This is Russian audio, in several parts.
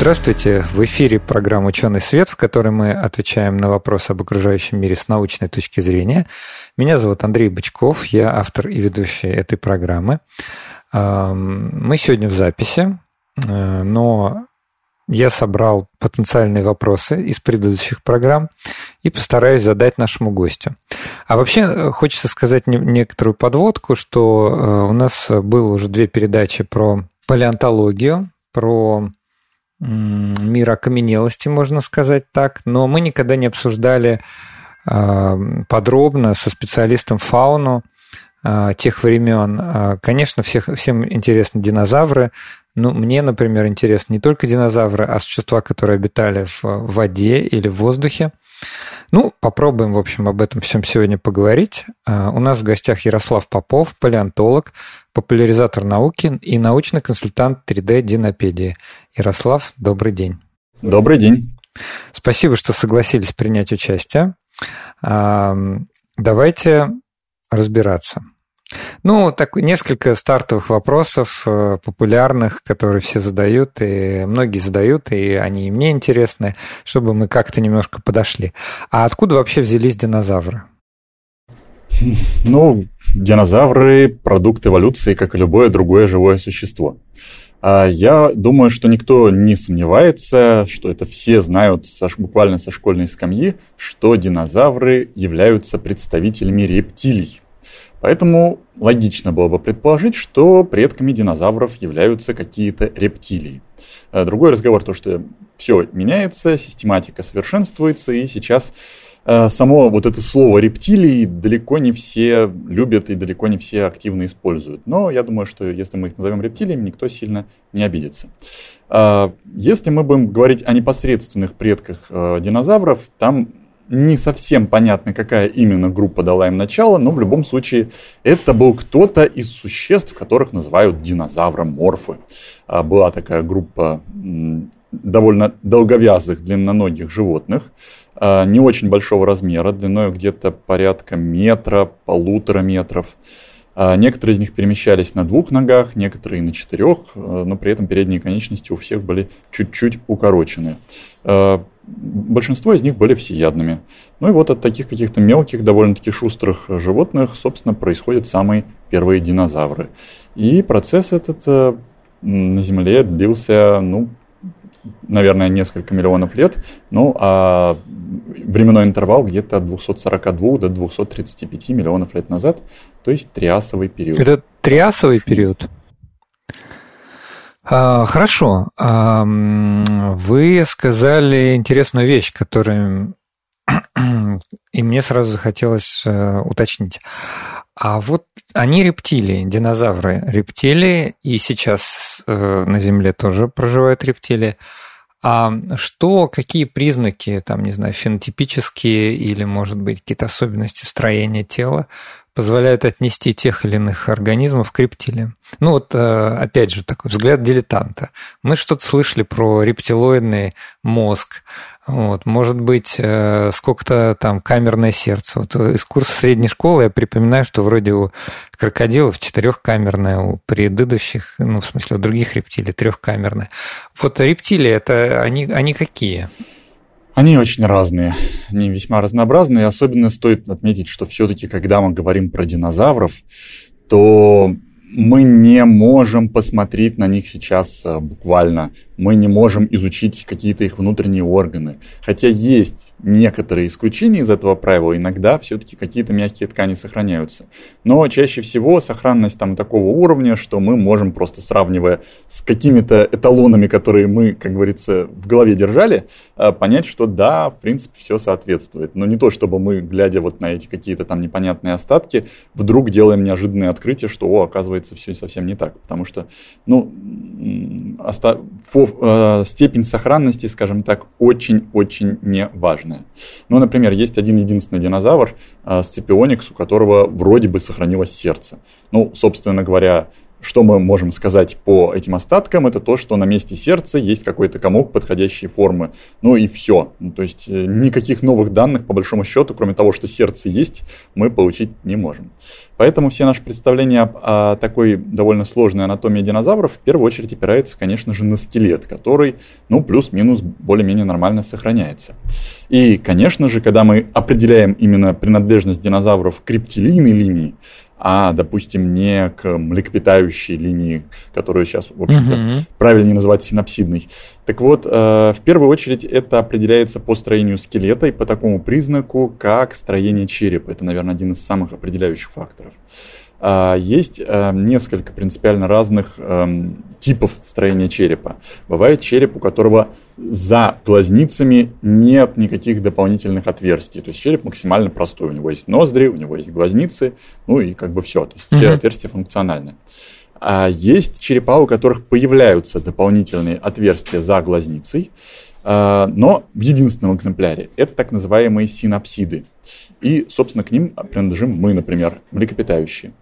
Здравствуйте! В эфире программа «Ученый свет», в которой мы отвечаем на вопросы об окружающем мире с научной точки зрения. Меня зовут Андрей Бычков, я автор и ведущий этой программы. Мы сегодня в записи, э, но я собрал потенциальные вопросы из предыдущих программ и постараюсь задать нашему гостю. А вообще э, хочется сказать некоторую подводку, что э, у нас было уже две передачи про палеонтологию, про мир окаменелости, можно сказать так, но мы никогда не обсуждали а, подробно со специалистом фауну а, тех времен. А, конечно, всех, всем интересны динозавры, но мне, например, интересны не только динозавры, а существа, которые обитали в воде или в воздухе. Ну, попробуем, в общем, об этом всем сегодня поговорить. У нас в гостях Ярослав Попов, палеонтолог, популяризатор науки и научный консультант 3D-динопедии. Ярослав, добрый день. Добрый день. Спасибо, что согласились принять участие. Давайте разбираться. Ну, так, несколько стартовых вопросов э, популярных, которые все задают, и многие задают, и они и мне интересны, чтобы мы как-то немножко подошли. А откуда вообще взялись динозавры? Ну, динозавры – продукт эволюции, как и любое другое живое существо. А я думаю, что никто не сомневается, что это все знают буквально со школьной скамьи, что динозавры являются представителями рептилий. Поэтому логично было бы предположить, что предками динозавров являются какие-то рептилии. А другой разговор то, что все меняется, систематика совершенствуется, и сейчас Э, само вот это слово рептилии далеко не все любят и далеко не все активно используют. Но я думаю, что если мы их назовем рептилиями, никто сильно не обидится. Э, если мы будем говорить о непосредственных предках э, динозавров, там не совсем понятно, какая именно группа дала им начало, но в любом случае это был кто-то из существ, которых называют динозавроморфы. Была такая группа довольно долговязых длинноногих животных, а, не очень большого размера, длиной где-то порядка метра, полутора метров. А, некоторые из них перемещались на двух ногах, некоторые на четырех, а, но при этом передние конечности у всех были чуть-чуть укорочены. Большинство из них были всеядными. Ну и вот от таких каких-то мелких, довольно-таки шустрых животных, собственно, происходят самые первые динозавры. И процесс этот э, на Земле длился, ну, наверное, несколько миллионов лет, ну, а временной интервал где-то от 242 до 235 миллионов лет назад, то есть триасовый период. Это триасовый период? А, хорошо. А, вы сказали интересную вещь, которую и мне сразу захотелось э, уточнить. А вот они рептилии, динозавры рептилии, и сейчас э, на Земле тоже проживают рептилии. А что, какие признаки, там, не знаю, фенотипические или, может быть, какие-то особенности строения тела позволяют отнести тех или иных организмов к рептилиям? Ну вот, э, опять же, такой взгляд дилетанта. Мы что-то слышали про рептилоидный мозг, вот, может быть, э, сколько-то там камерное сердце. Вот из курса средней школы я припоминаю, что вроде у крокодилов четырехкамерное, у предыдущих, ну, в смысле, у других рептилий трехкамерное. Вот рептилии, это они, они какие? Они очень разные, они весьма разнообразные. Особенно стоит отметить, что все-таки, когда мы говорим про динозавров, то мы не можем посмотреть на них сейчас э, буквально. Мы не можем изучить какие-то их внутренние органы. Хотя есть некоторые исключения из этого правила. Иногда все-таки какие-то мягкие ткани сохраняются. Но чаще всего сохранность там такого уровня, что мы можем просто сравнивая с какими-то эталонами, которые мы, как говорится, в голове держали, э, понять, что да, в принципе, все соответствует. Но не то, чтобы мы, глядя вот на эти какие-то там непонятные остатки, вдруг делаем неожиданное открытие, что, о, оказывается, все совсем не так. Потому что, ну, оста- э, степень сохранности, скажем так, очень-очень неважная. Ну, например, есть один единственный динозавр, э, сципионикс, у которого вроде бы сохранилось сердце. Ну, собственно говоря, что мы можем сказать по этим остаткам, это то, что на месте сердца есть какой-то комок подходящей формы. Ну и все. Ну, то есть э, никаких новых данных, по большому счету, кроме того, что сердце есть, мы получить не можем. Поэтому все наши представления о, о такой довольно сложной анатомии динозавров в первую очередь опираются, конечно же, на скелет, который, ну, плюс-минус более-менее нормально сохраняется. И, конечно же, когда мы определяем именно принадлежность динозавров к рептилийной линии, а, допустим, не к млекопитающей линии, которую сейчас, в общем-то, uh-huh. правильнее называть синапсидной. Так вот, э, в первую очередь это определяется по строению скелета и по такому признаку, как строение черепа. Это, наверное, один из самых определяющих факторов. А, есть э, несколько принципиально разных эм, типов строения черепа. Бывает череп, у которого за глазницами нет никаких дополнительных отверстий. То есть череп максимально простой. У него есть ноздри, у него есть глазницы, ну и как бы все. То есть все отверстия функциональны. А есть черепа, у которых появляются дополнительные отверстия за глазницей, но в единственном экземпляре. Это так называемые синапсиды. И, собственно, к ним принадлежим мы, например, млекопитающие.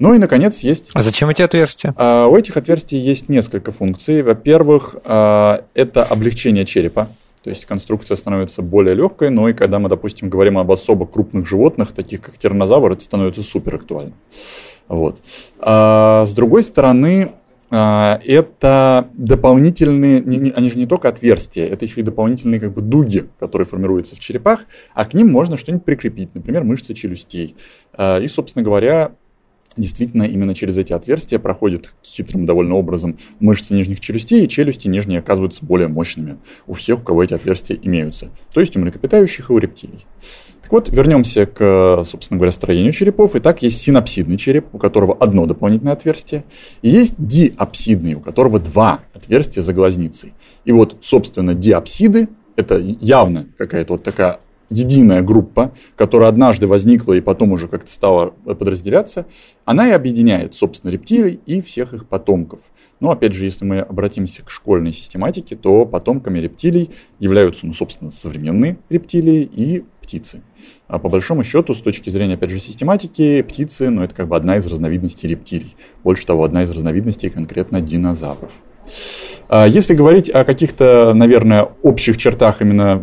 Ну и, наконец, есть... А зачем эти отверстия? А, у этих отверстий есть несколько функций. Во-первых, а, это облегчение черепа. То есть конструкция становится более легкой, но и когда мы, допустим, говорим об особо крупных животных, таких как тираннозавр, это становится супер актуально. Вот. А, с другой стороны, а, это дополнительные, они же не только отверстия, это еще и дополнительные как бы дуги, которые формируются в черепах, а к ним можно что-нибудь прикрепить, например, мышцы челюстей. А, и, собственно говоря, действительно именно через эти отверстия проходят хитрым довольно образом мышцы нижних челюстей, и челюсти нижние оказываются более мощными у всех, у кого эти отверстия имеются, то есть у млекопитающих и у рептилий. Так вот, вернемся к, собственно говоря, строению черепов. Итак, есть синапсидный череп, у которого одно дополнительное отверстие. И есть диапсидный, у которого два отверстия за глазницей. И вот, собственно, диапсиды – это явно какая-то вот такая единая группа, которая однажды возникла и потом уже как-то стала подразделяться, она и объединяет, собственно, рептилий и всех их потомков. Но, опять же, если мы обратимся к школьной систематике, то потомками рептилий являются, ну, собственно, современные рептилии и птицы. А по большому счету, с точки зрения, опять же, систематики, птицы, ну, это как бы одна из разновидностей рептилий. Больше того, одна из разновидностей конкретно динозавров. А если говорить о каких-то, наверное, общих чертах именно,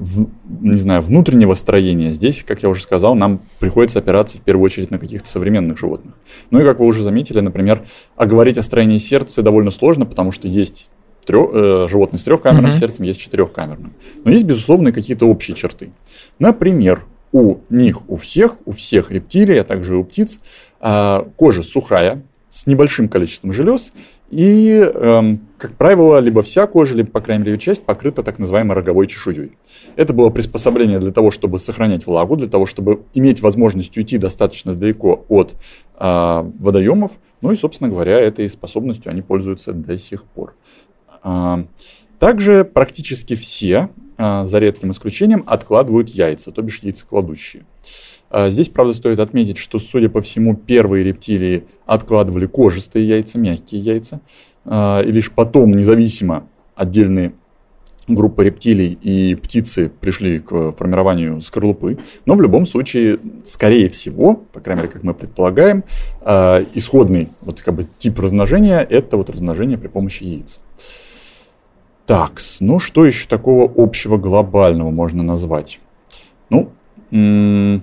не знаю, внутреннего строения, здесь, как я уже сказал, нам приходится опираться в первую очередь на каких-то современных животных. Ну и, как вы уже заметили, например, а говорить о строении сердца довольно сложно, потому что есть трех, э, животные с трехкамерным mm-hmm. сердцем, есть четырехкамерным. Но есть, безусловно, какие-то общие черты. Например, у них, у всех, у всех рептилий, а также у птиц, э, кожа сухая, с небольшим количеством желез, и, э, как правило, либо вся кожа, либо, по крайней мере, часть покрыта так называемой роговой чешуей. Это было приспособление для того, чтобы сохранять влагу, для того, чтобы иметь возможность уйти достаточно далеко от э, водоемов. Ну и, собственно говоря, этой способностью они пользуются до сих пор. А, также практически все, а, за редким исключением, откладывают яйца, то бишь яйцекладущие. А, здесь, правда, стоит отметить, что, судя по всему, первые рептилии откладывали кожистые яйца, мягкие яйца, и лишь потом, независимо, отдельные группы рептилий и птицы пришли к формированию скорлупы. Но в любом случае, скорее всего, по крайней мере, как мы предполагаем, исходный вот как бы тип размножения – это вот размножение при помощи яиц. Так, ну что еще такого общего глобального можно назвать? Ну, а,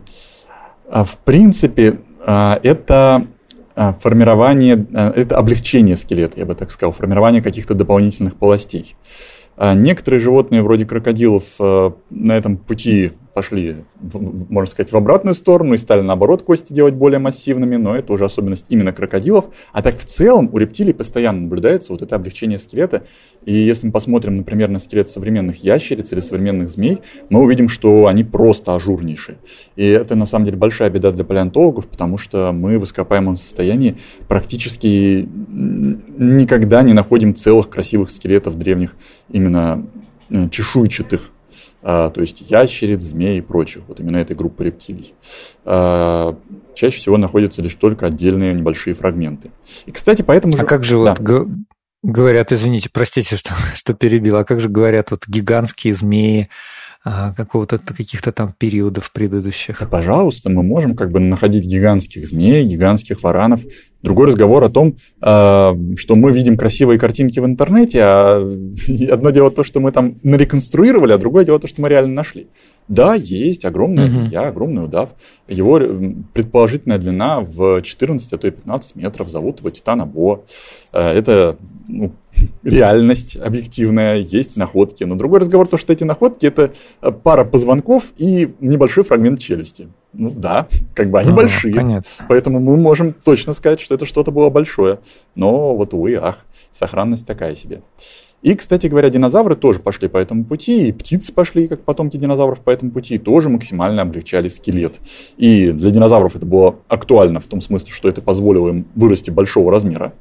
в принципе, а, это а, формирование, это облегчение скелета, я бы так сказал, формирование каких-то дополнительных полостей. Некоторые животные, вроде крокодилов, на этом пути пошли, можно сказать, в обратную сторону и стали, наоборот, кости делать более массивными, но это уже особенность именно крокодилов. А так в целом у рептилий постоянно наблюдается вот это облегчение скелета. И если мы посмотрим, например, на скелет современных ящериц или современных змей, мы увидим, что они просто ажурнейшие. И это, на самом деле, большая беда для палеонтологов, потому что мы в ископаемом состоянии практически никогда не находим целых красивых скелетов древних именно э, чешуйчатых то есть ящериц, змей и прочих, вот именно этой группы рептилий. А, чаще всего находятся лишь только отдельные небольшие фрагменты. И, кстати, поэтому... А как же да. вот говорят, извините, простите, что, что перебил, а как же говорят вот гигантские змеи, а, какого-то каких-то там периодов предыдущих. Да, пожалуйста, мы можем как бы находить гигантских змей, гигантских варанов. Другой разговор о том, а, что мы видим красивые картинки в интернете, а одно дело то, что мы там нареконструировали, а другое дело то, что мы реально нашли. Да, есть огромная uh-huh. змея, огромный удав. Его предположительная длина в 14, а то и 15 метров. Зовут его Титана Бо. Э, это ну, реальность объективная, есть находки. Но другой разговор то, что эти находки это э, пара позвонков и небольшой фрагмент челюсти. Ну да, как бы они а, большие. Понятно. Поэтому мы можем точно сказать, что это что-то было большое. Но вот, увы, ах, сохранность такая себе. И, кстати говоря, динозавры тоже пошли по этому пути, и птицы пошли, как потомки динозавров, по этому пути, и тоже максимально облегчали скелет. И для динозавров это было актуально в том смысле, что это позволило им вырасти большого размера.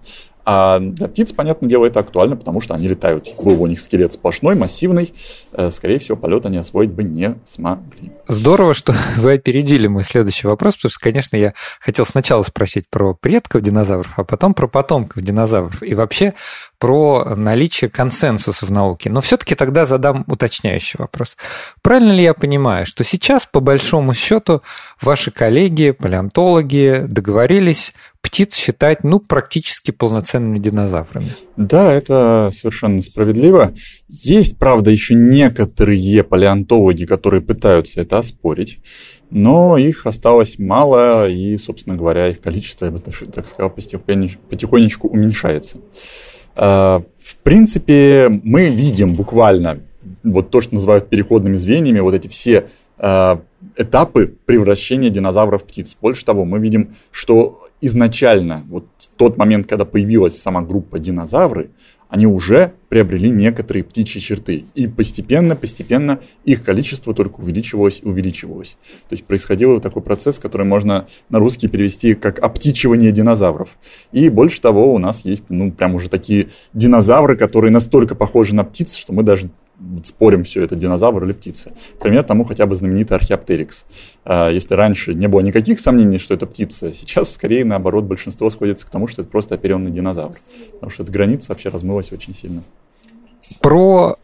А для птиц, понятное дело, это актуально, потому что они летают. Был у них скелет сплошной, массивный. Э, скорее всего, полет они освоить бы не смогли. Здорово, что вы опередили мой следующий вопрос, потому что, конечно, я хотел сначала спросить про предков динозавров, а потом про потомков динозавров. И вообще про наличие консенсуса в науке. Но все-таки тогда задам уточняющий вопрос. Правильно ли я понимаю, что сейчас, по большому счету, ваши коллеги, палеонтологи договорились птиц считать, ну, практически полноценными динозаврами. Да, это совершенно справедливо. Есть, правда, еще некоторые палеонтологи, которые пытаются это оспорить, но их осталось мало, и, собственно говоря, их количество, я бы так сказал, потихонечку уменьшается. А, в принципе, мы видим буквально вот то, что называют переходными звеньями, вот эти все а, этапы превращения динозавров в птиц. Больше того, мы видим, что изначально, вот в тот момент, когда появилась сама группа динозавры, они уже приобрели некоторые птичьи черты. И постепенно, постепенно их количество только увеличивалось и увеличивалось. То есть происходил такой процесс, который можно на русский перевести как обтичивание динозавров. И больше того, у нас есть, ну, прям уже такие динозавры, которые настолько похожи на птиц, что мы даже спорим, все это динозавр или птица. Пример тому хотя бы знаменитый археоптерикс. А, если раньше не было никаких сомнений, что это птица, сейчас скорее наоборот большинство сходится к тому, что это просто оперенный динозавр. Потому что эта граница вообще размылась очень сильно. Про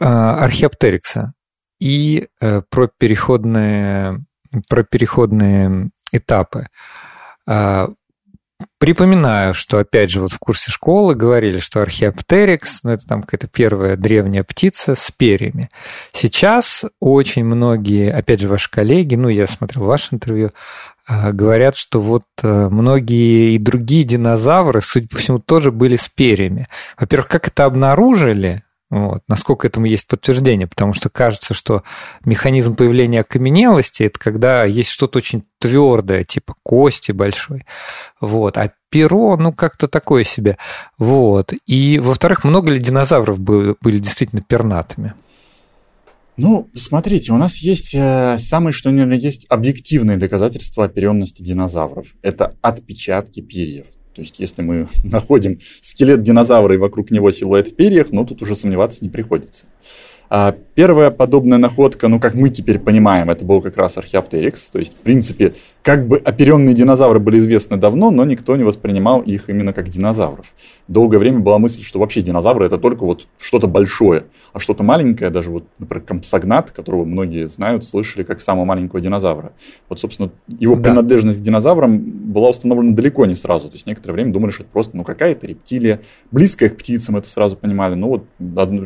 э, археоптерикса и э, про переходные, про переходные этапы. А, Припоминаю, что, опять же, вот в курсе школы говорили, что археоптерикс, ну, это там какая-то первая древняя птица с перьями. Сейчас очень многие, опять же, ваши коллеги, ну, я смотрел ваше интервью, а, говорят, что вот э, многие и другие динозавры, судя по всему, тоже были с перьями. Во-первых, как это обнаружили? Вот. Насколько этому есть подтверждение? Потому что кажется, что механизм появления окаменелости – это когда есть что-то очень твердое, типа кости большой. Вот. А перо, ну, как-то такое себе. Вот. И, во-вторых, много ли динозавров были, были действительно пернатыми? Ну, смотрите, у нас есть э, самое, что ни есть объективные доказательства оперенности динозавров. Это отпечатки перьев. То есть, если мы находим скелет динозавра и вокруг него силуэт в перьях, ну, тут уже сомневаться не приходится. А первая подобная находка, ну, как мы теперь понимаем, это был как раз археоптерикс. То есть, в принципе, как бы оперенные динозавры были известны давно, но никто не воспринимал их именно как динозавров. Долгое время была мысль, что вообще динозавры это только вот что-то большое, а что-то маленькое, даже вот, например, компсогнат, которого многие знают, слышали как самого маленького динозавра. Вот, собственно, его да. принадлежность к динозаврам была установлена далеко не сразу. То есть, некоторое время думали, что это просто ну, какая-то рептилия, близкая к птицам, это сразу понимали. Ну, вот, одну,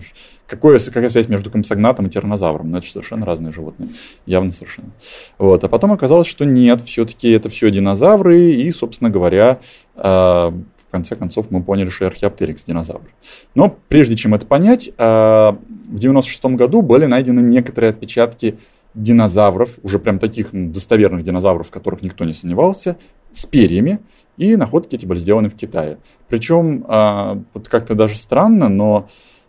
какое, какая связь между компсогнатом и тиранозавром? Ну, это совершенно разные животные. Явно совершенно. Вот. А потом оказалось, что нет, все-таки это все динозавры, и, собственно говоря, а, в конце концов мы поняли, что археоптерикс динозавр. Но прежде чем это понять, а, в 96 году были найдены некоторые отпечатки динозавров, уже прям таких достоверных динозавров, в которых никто не сомневался, с перьями, и находки эти были сделаны в Китае. Причем, а, вот как-то даже странно, но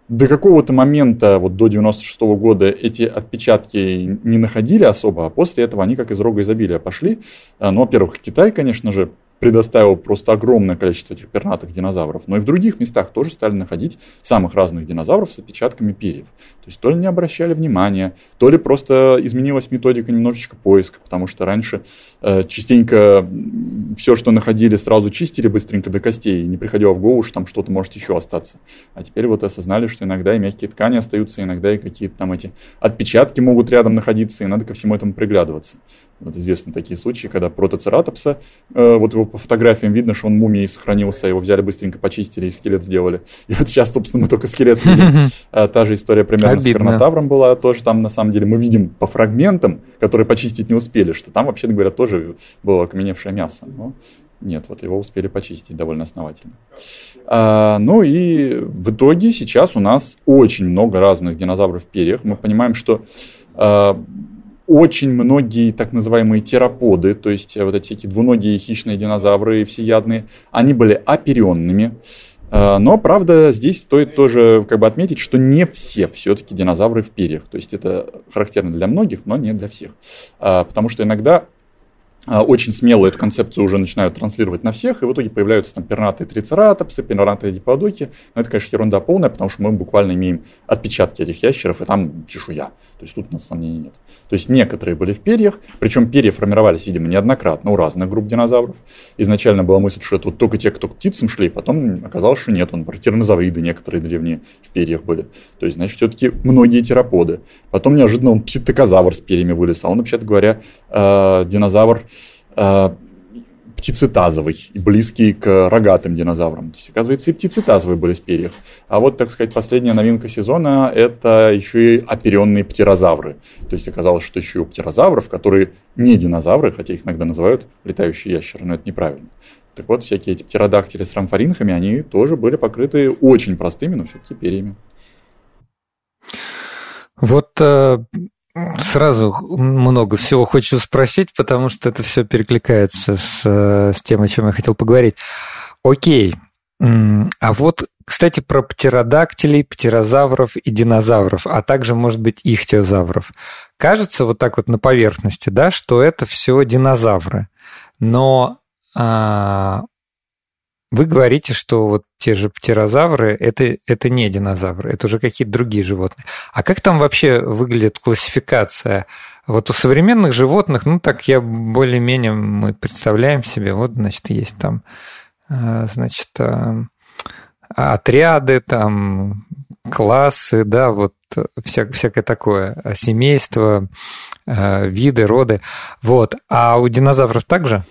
до какого-то момента, вот до 96 -го года, эти отпечатки не находили особо, а после этого они как из рога изобилия пошли. А, ну, во-первых, Китай, конечно же, предоставил просто огромное количество этих пернатых динозавров, но и в других местах тоже стали находить самых разных динозавров с отпечатками перьев. То есть то ли не обращали внимания, то ли просто изменилась методика немножечко поиска, потому что раньше э, частенько все, что находили, сразу чистили быстренько до костей, и не приходило в голову, что там что-то может еще остаться. А теперь вот осознали, что иногда и мягкие ткани остаются, иногда и какие-то там эти отпечатки могут рядом находиться, и надо ко всему этому приглядываться. Вот известны такие случаи, когда протоцератопса, э, вот его по фотографиям видно, что он мумией сохранился, его взяли быстренько почистили и скелет сделали. И вот сейчас, собственно, мы только скелет видим. А та же история примерно Обидно. с Карнотавром была, тоже там, на самом деле, мы видим по фрагментам, которые почистить не успели, что там, вообще говоря, тоже было окаменевшее мясо. Но нет, вот его успели почистить довольно основательно. А, ну и в итоге сейчас у нас очень много разных динозавров в перьях. Мы понимаем, что а, очень многие так называемые тераподы, то есть э, вот эти всякие двуногие хищные динозавры всеядные, они были оперенными. Э, но, правда, здесь стоит тоже как бы отметить, что не все все-таки динозавры в перьях. То есть это характерно для многих, но не для всех. Э, потому что иногда очень смело эту концепцию уже начинают транслировать на всех, и в итоге появляются там пернатые трицератопсы, пернатые диподоки. Но это, конечно, ерунда полная, потому что мы буквально имеем отпечатки этих ящеров, и там чешуя. То есть тут у нас сомнений нет. То есть некоторые были в перьях, причем перья формировались, видимо, неоднократно у разных групп динозавров. Изначально была мысль, что это вот только те, кто к птицам шли, потом оказалось, что нет, он тиранозавриды некоторые древние в перьях были. То есть, значит, все-таки многие тераподы. Потом неожиданно он пситокозавр с перьями вылез, а он, вообще-то говоря, э, динозавр птицетазовый и близкий к рогатым динозаврам. То есть, оказывается, и птицетазовые были с перьях. А вот, так сказать, последняя новинка сезона – это еще и оперенные птерозавры. То есть, оказалось, что еще и у птерозавров, которые не динозавры, хотя их иногда называют летающие ящеры, но это неправильно. Так вот, всякие эти птеродактили с рамфоринхами, они тоже были покрыты очень простыми, но все-таки перьями. Вот э, Сразу много всего хочется спросить, потому что это все перекликается с, с тем, о чем я хотел поговорить. Окей. А вот, кстати, про птеродактилей, птерозавров и динозавров, а также, может быть, ихтиозавров. Кажется вот так вот на поверхности, да, что это все динозавры. Но а, вы говорите, что вот те же птерозавры это, это не динозавры, это уже какие-то другие животные. А как там вообще выглядит классификация? Вот у современных животных, ну так я более-менее мы представляем себе, вот, значит, есть там, э, значит, э, отряды, там, классы, да, вот вся, всякое такое, семейство, э, виды, роды. Вот. А у динозавров также?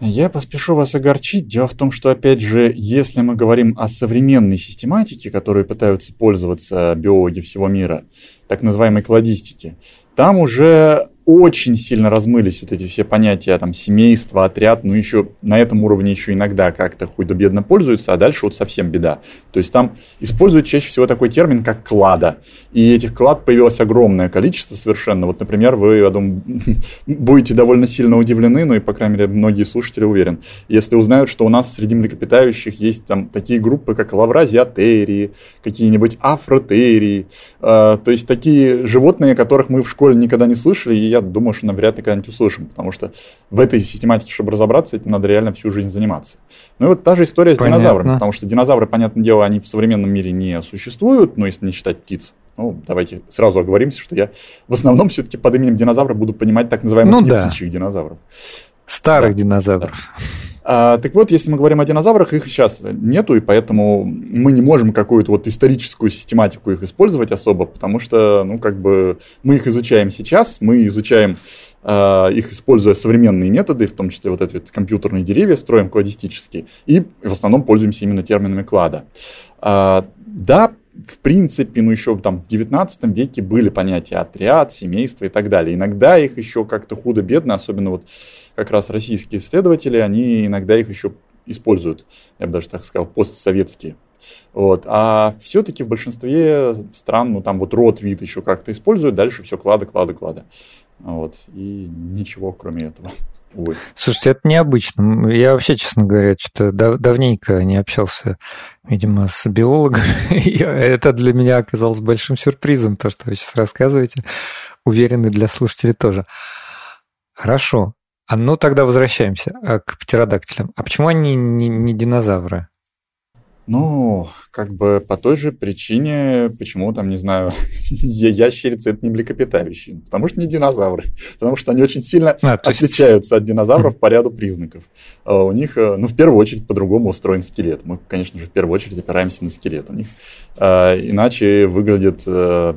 Я поспешу вас огорчить. Дело в том, что, опять же, если мы говорим о современной систематике, которой пытаются пользоваться биологи всего мира, так называемой кладистике, там уже очень сильно размылись вот эти все понятия, там, семейство, отряд, ну, еще на этом уровне еще иногда как-то худо-бедно пользуются, а дальше вот совсем беда. То есть там используют чаще всего такой термин, как клада. И этих клад появилось огромное количество совершенно. Вот, например, вы, я думаю, будете довольно сильно удивлены, ну и, по крайней мере, многие слушатели уверен, если узнают, что у нас среди млекопитающих есть там такие группы, как лавразиатерии, какие-нибудь афротерии, э, то есть такие животные, которых мы в школе никогда не слышали, и я думаю, что навряд ли когда-нибудь услышим, потому что в этой систематике, чтобы разобраться, этим надо реально всю жизнь заниматься. Ну и вот та же история с Понятно. динозаврами, потому что динозавры, понятное дело, они в современном мире не существуют, но если не считать птиц. Ну, давайте сразу оговоримся, что я в основном все-таки под именем динозавра буду понимать так называемых ну, да. птичьих динозавров. Старых да. динозавров. Да. А, так вот, если мы говорим о динозаврах, их сейчас нету, и поэтому мы не можем какую-то вот историческую систематику их использовать особо, потому что, ну, как бы мы их изучаем сейчас, мы изучаем э, их, используя современные методы, в том числе вот эти вот компьютерные деревья, строим кладистические, и в основном пользуемся именно терминами клада. Э, да, в принципе, ну еще там, в 19 веке были понятия отряд, семейство и так далее. Иногда их еще как-то худо-бедно, особенно вот как раз российские исследователи, они иногда их еще используют, я бы даже так сказал, постсоветские. Вот. А все-таки в большинстве стран, ну там вот род, вид еще как-то используют, дальше все клады, клады, клады. Вот. И ничего кроме этого. Ой. Слушайте, это необычно. Я вообще, честно говоря, что-то дав- давненько не общался, видимо, с биологом. это для меня оказалось большим сюрпризом, то, что вы сейчас рассказываете. Уверены для слушателей тоже. Хорошо. А ну тогда возвращаемся а, к птеродактилям. А почему они не, не динозавры? Ну, как бы по той же причине, почему там, не знаю, ящерицы это не млекопитающие. Потому что не динозавры. Потому что они очень сильно а, отличаются есть... от динозавров по ряду признаков. А у них, э, ну, в первую очередь, по-другому устроен скелет. Мы, конечно же, в первую очередь опираемся на скелет. У них а, иначе выглядит э,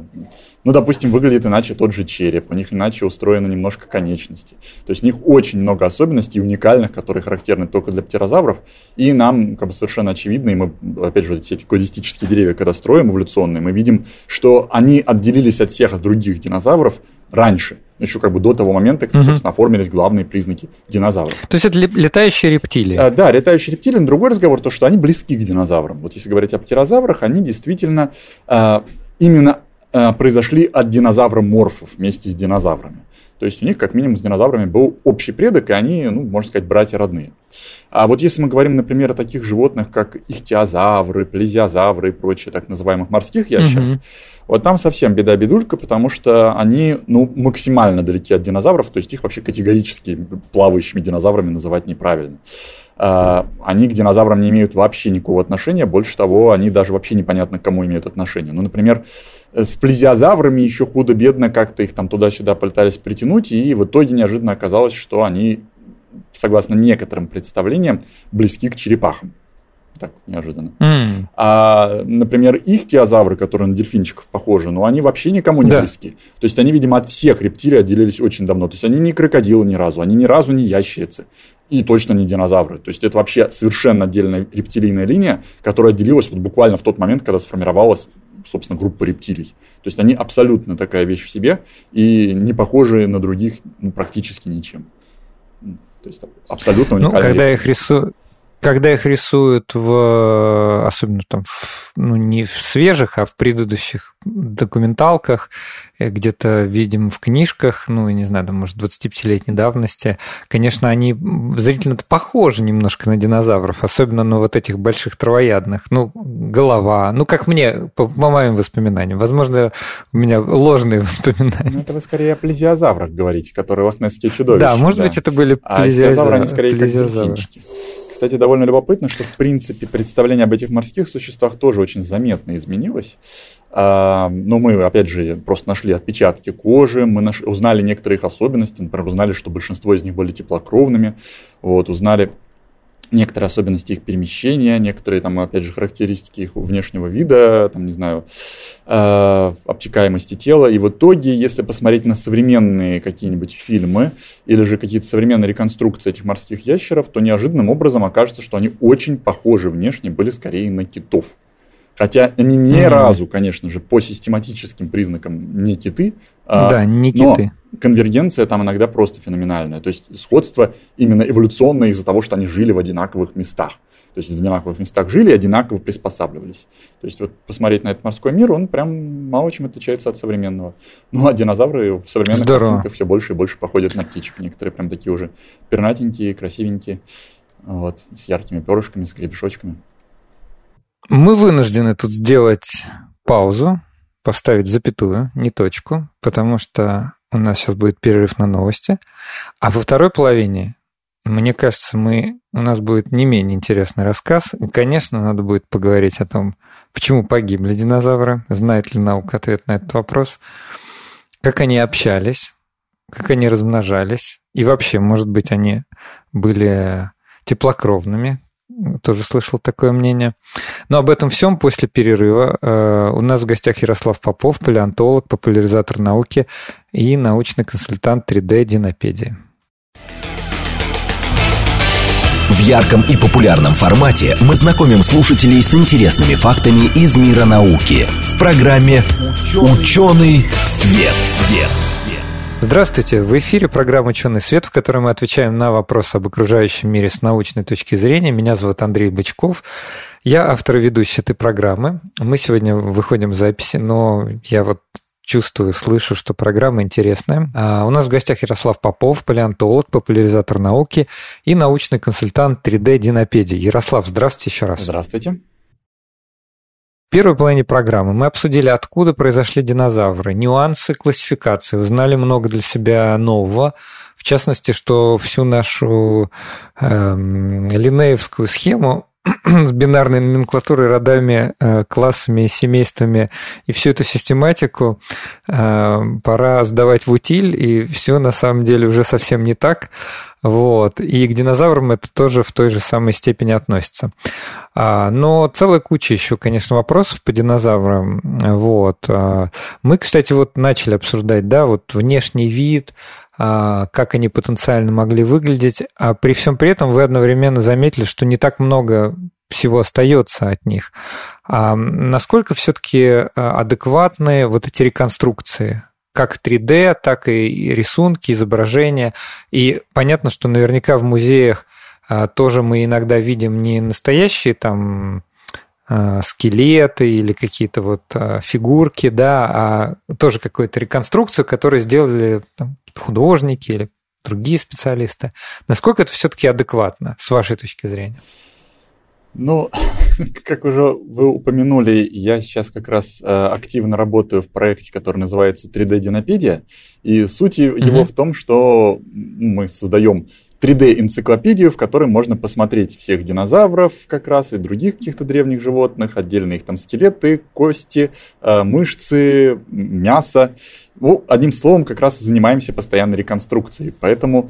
ну, допустим, выглядит иначе тот же череп, у них иначе устроены немножко конечности. То есть у них очень много особенностей уникальных, которые характерны только для птерозавров, и нам как бы совершенно очевидно, и мы, опять же, эти кодистические деревья, когда строим эволюционные, мы видим, что они отделились от всех других динозавров раньше, еще как бы до того момента, как, угу. собственно, оформились главные признаки динозавров. То есть это летающие рептилии? А, да, летающие рептилии. Но другой разговор, то, что они близки к динозаврам. Вот если говорить о птерозаврах, они действительно а, именно произошли от динозавра-морфов вместе с динозаврами. То есть у них, как минимум, с динозаврами был общий предок, и они, ну, можно сказать, братья родные. А вот если мы говорим, например, о таких животных, как ихтиозавры, плезиозавры и прочие так называемых морских ящеров, угу. вот там совсем беда-бедулька, потому что они, ну, максимально далеки от динозавров, то есть их вообще категорически плавающими динозаврами называть неправильно. А, они к динозаврам не имеют вообще никакого отношения, больше того, они даже вообще непонятно к кому имеют отношение. Ну, например, с плезиозаврами еще худо-бедно как-то их там туда-сюда пытались притянуть, и в итоге неожиданно оказалось, что они, согласно некоторым представлениям, близки к черепахам. Так неожиданно. Mm. А, например, их теозавры, которые на дельфинчиков похожи, ну, они вообще никому не да. близки. То есть они, видимо, от всех рептилий отделились очень давно. То есть они не крокодилы ни разу, они ни разу не ящерицы. И точно не динозавры. То есть это вообще совершенно отдельная рептилийная линия, которая отделилась вот буквально в тот момент, когда сформировалась собственно, группа рептилий. То есть они абсолютно такая вещь в себе и не похожи на других ну, практически ничем. То есть абсолютно уникальные. Ну, когда их рисуют, когда их рисуют в, особенно там, в, ну, не в свежих, а в предыдущих документалках, э, где-то видим в книжках, ну, не знаю, там, может, 25-летней давности, конечно, они зрительно-то похожи немножко на динозавров, особенно на вот этих больших травоядных. Ну, голова, ну, как мне, по, по моим воспоминаниям. Возможно, у меня ложные воспоминания. Ну, это вы скорее о плезиозаврах говорите, которые лохнесские чудовища. Да, может да. быть, это были плезиозавры. А они скорее плезиозавры. как дельфинчики. Кстати, довольно любопытно, что, в принципе, представление об этих морских существах тоже очень заметно изменилось. А, но мы, опять же, просто нашли отпечатки кожи, мы наш... узнали некоторые их особенности, например, узнали, что большинство из них были теплокровными, вот, узнали некоторые особенности их перемещения, некоторые там, опять же, характеристики их внешнего вида, там, не знаю, э, обтекаемости тела. И в итоге, если посмотреть на современные какие-нибудь фильмы или же какие-то современные реконструкции этих морских ящеров, то неожиданным образом окажется, что они очень похожи внешне были скорее на китов. Хотя они ни mm-hmm. разу, конечно же, по систематическим признакам не киты. А, да, не киты. Но конвергенция там иногда просто феноменальная. То есть сходство именно эволюционное из-за того, что они жили в одинаковых местах. То есть в одинаковых местах жили и одинаково приспосабливались. То есть вот посмотреть на этот морской мир, он прям мало чем отличается от современного. Ну, а динозавры в современных Здорово. картинках все больше и больше походят на птичек. Некоторые прям такие уже пернатенькие, красивенькие, вот, с яркими перышками, с гребешочками. Мы вынуждены тут сделать паузу, поставить запятую, не точку, потому что у нас сейчас будет перерыв на новости. А во второй половине, мне кажется, мы, у нас будет не менее интересный рассказ. И, конечно, надо будет поговорить о том, почему погибли динозавры, знает ли наука ответ на этот вопрос, как они общались, как они размножались, и вообще, может быть, они были теплокровными, тоже слышал такое мнение. Но об этом всем после перерыва. Э, у нас в гостях Ярослав Попов, палеонтолог, популяризатор науки и научный консультант 3D Динопедии. В ярком и популярном формате мы знакомим слушателей с интересными фактами из мира науки в программе «Ученый свет». свет. Здравствуйте! В эфире программа «Ученый свет», в которой мы отвечаем на вопросы об окружающем мире с научной точки зрения. Меня зовут Андрей Бычков. Я автор и ведущий этой программы. Мы сегодня выходим в записи, но я вот чувствую, слышу, что программа интересная. А у нас в гостях Ярослав Попов, палеонтолог, популяризатор науки и научный консультант 3D-динопедии. Ярослав, здравствуйте еще раз. Здравствуйте. В первой половине программы мы обсудили, откуда произошли динозавры, нюансы классификации, узнали много для себя нового, в частности, что всю нашу э, линеевскую схему с бинарной номенклатурой, родами, э, классами, семействами и всю эту систематику э, пора сдавать в утиль, и все на самом деле уже совсем не так. Вот. И к динозаврам это тоже в той же самой степени относится. А, но целая куча еще, конечно, вопросов по динозаврам. Вот. А, мы, кстати, вот начали обсуждать, да, вот внешний вид, как они потенциально могли выглядеть, а при всем при этом вы одновременно заметили, что не так много всего остается от них. А насколько все-таки адекватны вот эти реконструкции? как 3D, так и рисунки, изображения. И понятно, что наверняка в музеях а, тоже мы иногда видим не настоящие там а, скелеты или какие-то вот а, фигурки, да, а тоже какую-то реконструкцию, которую сделали там, художники или другие специалисты. Насколько это все-таки адекватно, с вашей точки зрения? Ну, как уже вы упомянули, я сейчас как раз э, активно работаю в проекте, который называется 3D Динопедия. И суть mm-hmm. его в том, что мы создаем 3D-энциклопедию, в которой можно посмотреть всех динозавров как раз и других каких-то древних животных, отдельно их там скелеты, кости, э, мышцы, мясо. Ну, одним словом, как раз занимаемся постоянной реконструкцией. Поэтому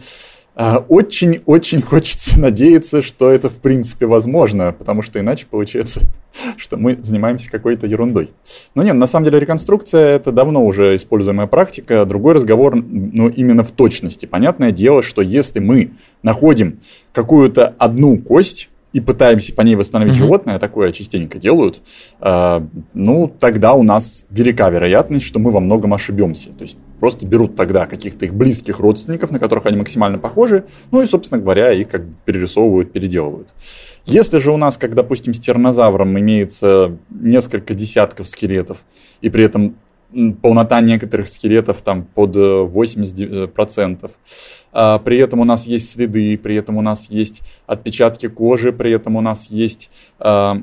очень-очень хочется надеяться, что это в принципе возможно, потому что иначе получается, что мы занимаемся какой-то ерундой. Но нет, на самом деле реконструкция это давно уже используемая практика. Другой разговор, ну именно в точности. Понятное дело, что если мы находим какую-то одну кость, и пытаемся по ней восстановить угу. животное, такое частенько делают, э, ну, тогда у нас велика вероятность, что мы во многом ошибемся. То есть Просто берут тогда каких-то их близких родственников, на которых они максимально похожи, ну и, собственно говоря, их как бы перерисовывают, переделывают. Если же у нас, как, допустим, с тернозавром имеется несколько десятков скелетов, и при этом полнота некоторых скелетов там под 80%. Э, а при этом у нас есть следы, при этом у нас есть отпечатки кожи, при этом у нас есть а,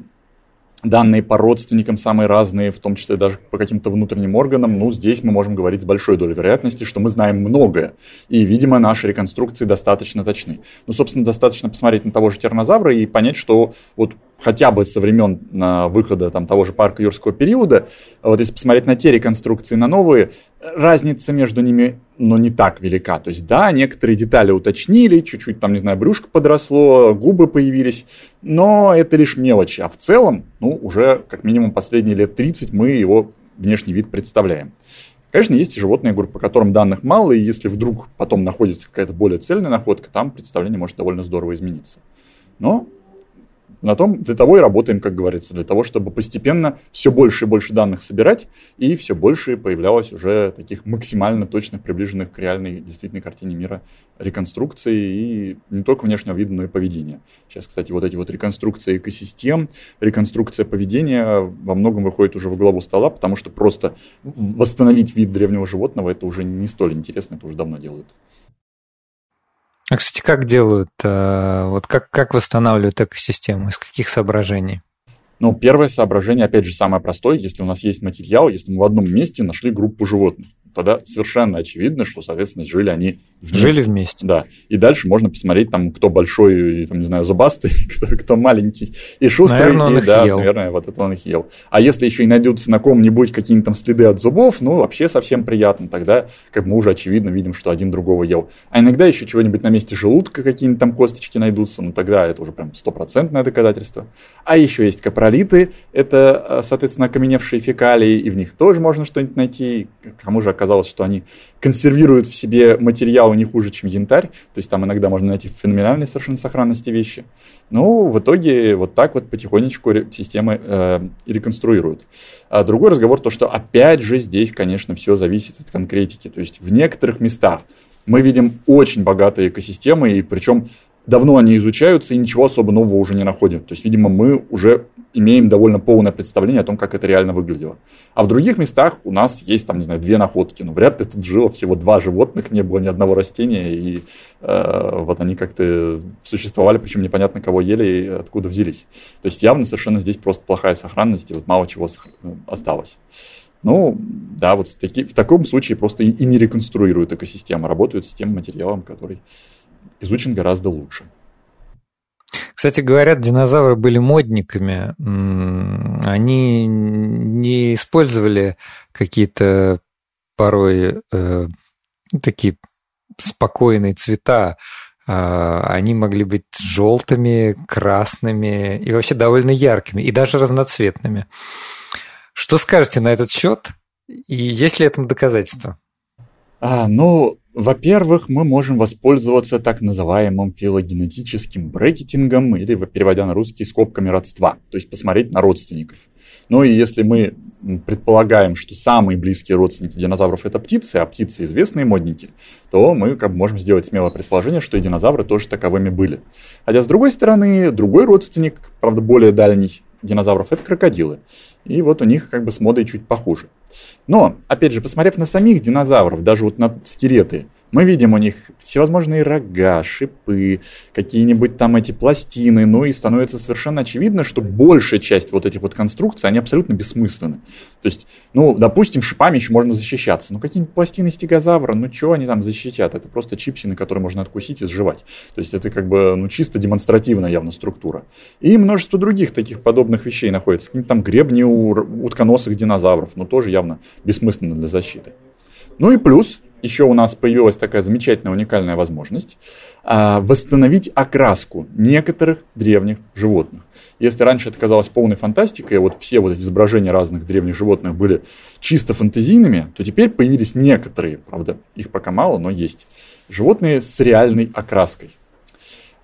данные по родственникам самые разные, в том числе даже по каким-то внутренним органам, ну, здесь мы можем говорить с большой долей вероятности, что мы знаем многое. И, видимо, наши реконструкции достаточно точны. Ну, собственно, достаточно посмотреть на того же тернозавра и понять, что вот хотя бы со времен на выхода там, того же парка юрского периода, вот если посмотреть на те реконструкции, на новые, разница между ними ну, не так велика. То есть, да, некоторые детали уточнили, чуть-чуть там, не знаю, брюшко подросло, губы появились, но это лишь мелочи. А в целом, ну, уже как минимум последние лет 30 мы его внешний вид представляем. Конечно, есть и животные, говорю, по которым данных мало, и если вдруг потом находится какая-то более цельная находка, там представление может довольно здорово измениться. Но на том, для того и работаем, как говорится, для того, чтобы постепенно все больше и больше данных собирать, и все больше появлялось уже таких максимально точных, приближенных к реальной действительной картине мира реконструкций и не только внешнего вида, но и поведения. Сейчас, кстати, вот эти вот реконструкции экосистем, реконструкция поведения во многом выходит уже в главу стола, потому что просто восстановить вид древнего животного это уже не столь интересно, это уже давно делают. А, кстати, как делают, э, вот как, как восстанавливают экосистему, из каких соображений? Ну, первое соображение, опять же, самое простое, если у нас есть материал, если мы в одном месте нашли группу животных тогда совершенно очевидно, что, соответственно, жили они вместе. Жили вместе. Да. И дальше можно посмотреть, там, кто большой, и, там, не знаю, зубастый, кто, кто маленький и шустрый. Наверное, он и, их да, ел. наверное, вот это он их ел. А если еще и найдутся на ком-нибудь какие-нибудь там следы от зубов, ну, вообще совсем приятно. Тогда, как мы уже очевидно видим, что один другого ел. А иногда еще чего-нибудь на месте желудка, какие-нибудь там косточки найдутся, ну, тогда это уже прям стопроцентное доказательство. А еще есть капролиты, это, соответственно, окаменевшие фекалии, и в них тоже можно что-нибудь найти. Кому же оказалось, что они консервируют в себе материалы не хуже, чем янтарь. То есть там иногда можно найти феноменальные совершенно сохранности вещи. Ну, в итоге вот так вот потихонечку системы э, реконструируют. А другой разговор то, что опять же здесь, конечно, все зависит от конкретики. То есть в некоторых местах мы видим очень богатые экосистемы, и причем давно они изучаются, и ничего особо нового уже не находим. То есть, видимо, мы уже имеем довольно полное представление о том, как это реально выглядело. А в других местах у нас есть, там, не знаю, две находки. Но вряд ли тут жило всего два животных, не было ни одного растения, и э, вот они как-то существовали, причем непонятно, кого ели и откуда взялись. То есть, явно совершенно здесь просто плохая сохранность, и вот мало чего осталось. Ну, да, вот в, таки, в таком случае просто и, и не реконструируют экосистему, работают с тем материалом, который изучен гораздо лучше. Кстати, говорят, динозавры были модниками. Они не использовали какие-то порой э, такие спокойные цвета. Э, они могли быть желтыми, красными и вообще довольно яркими, и даже разноцветными. Что скажете на этот счет? И есть ли этому доказательства? А, ну, во-первых, мы можем воспользоваться так называемым филогенетическим брекетингом или, переводя на русский, скобками родства, то есть посмотреть на родственников. Ну и если мы предполагаем, что самые близкие родственники динозавров это птицы, а птицы известные модники, то мы как бы можем сделать смелое предположение, что и динозавры тоже таковыми были. Хотя, с другой стороны, другой родственник, правда, более дальний динозавров, это крокодилы. И вот у них как бы с модой чуть похуже. Но, опять же, посмотрев на самих динозавров, даже вот на скелеты, мы видим у них всевозможные рога, шипы, какие-нибудь там эти пластины, ну и становится совершенно очевидно, что большая часть вот этих вот конструкций, они абсолютно бессмысленны. То есть, ну, допустим, шипами еще можно защищаться, ну какие-нибудь пластины стегозавра, ну что они там защитят? Это просто чипсины, которые можно откусить и сживать. То есть это как бы, ну, чисто демонстративная явно структура. И множество других таких подобных вещей находится. Какие-нибудь там гребни у утконосых динозавров, но тоже явно бессмысленно для защиты. Ну и плюс, еще у нас появилась такая замечательная, уникальная возможность а, восстановить окраску некоторых древних животных. Если раньше это казалось полной фантастикой, вот все вот эти изображения разных древних животных были чисто фантазийными, то теперь появились некоторые, правда, их пока мало, но есть, животные с реальной окраской.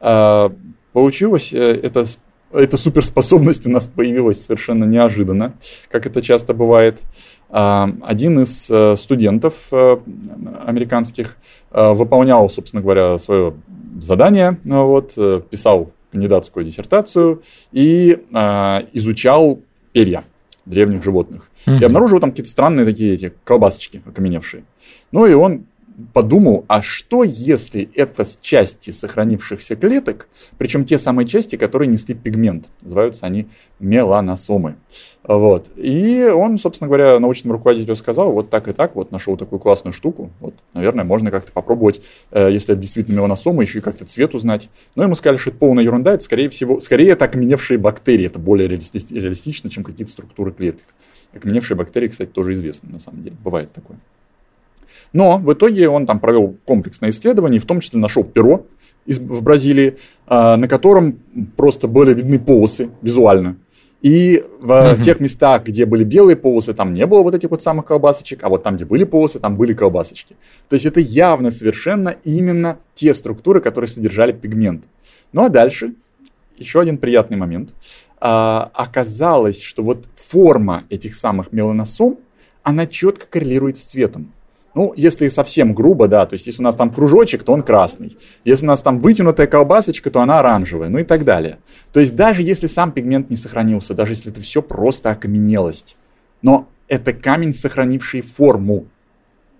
А, получилось э, это эта суперспособность у нас появилась совершенно неожиданно, как это часто бывает. А, один из э, студентов э, американских э, выполнял, собственно говоря, свое задание, вот, писал кандидатскую диссертацию и изучал перья древних животных. Mm-hmm. И обнаружил там какие-то странные такие эти колбасочки окаменевшие. Ну и он подумал, а что если это части сохранившихся клеток, причем те самые части, которые несли пигмент, называются они меланосомы. Вот. И он, собственно говоря, научному руководителю сказал, вот так и так, вот нашел такую классную штуку, вот, наверное, можно как-то попробовать, э, если это действительно меланосомы, еще и как-то цвет узнать. Но ему сказали, что это полная ерунда, это скорее всего, скорее это окаменевшие бактерии, это более реалистично, чем какие-то структуры клеток. Окаменевшие бактерии, кстати, тоже известны, на самом деле, бывает такое. Но в итоге он там провел комплексное исследование, в том числе нашел перо из, в Бразилии, э, на котором просто были видны полосы визуально. И в, в тех местах, где были белые полосы, там не было вот этих вот самых колбасочек, а вот там, где были полосы, там были колбасочки. То есть это явно совершенно именно те структуры, которые содержали пигмент. Ну а дальше еще один приятный момент. А, оказалось, что вот форма этих самых меланосом, она четко коррелирует с цветом. Ну, если совсем грубо, да, то есть если у нас там кружочек, то он красный. Если у нас там вытянутая колбасочка, то она оранжевая, ну и так далее. То есть даже если сам пигмент не сохранился, даже если это все просто окаменелость, но это камень, сохранивший форму,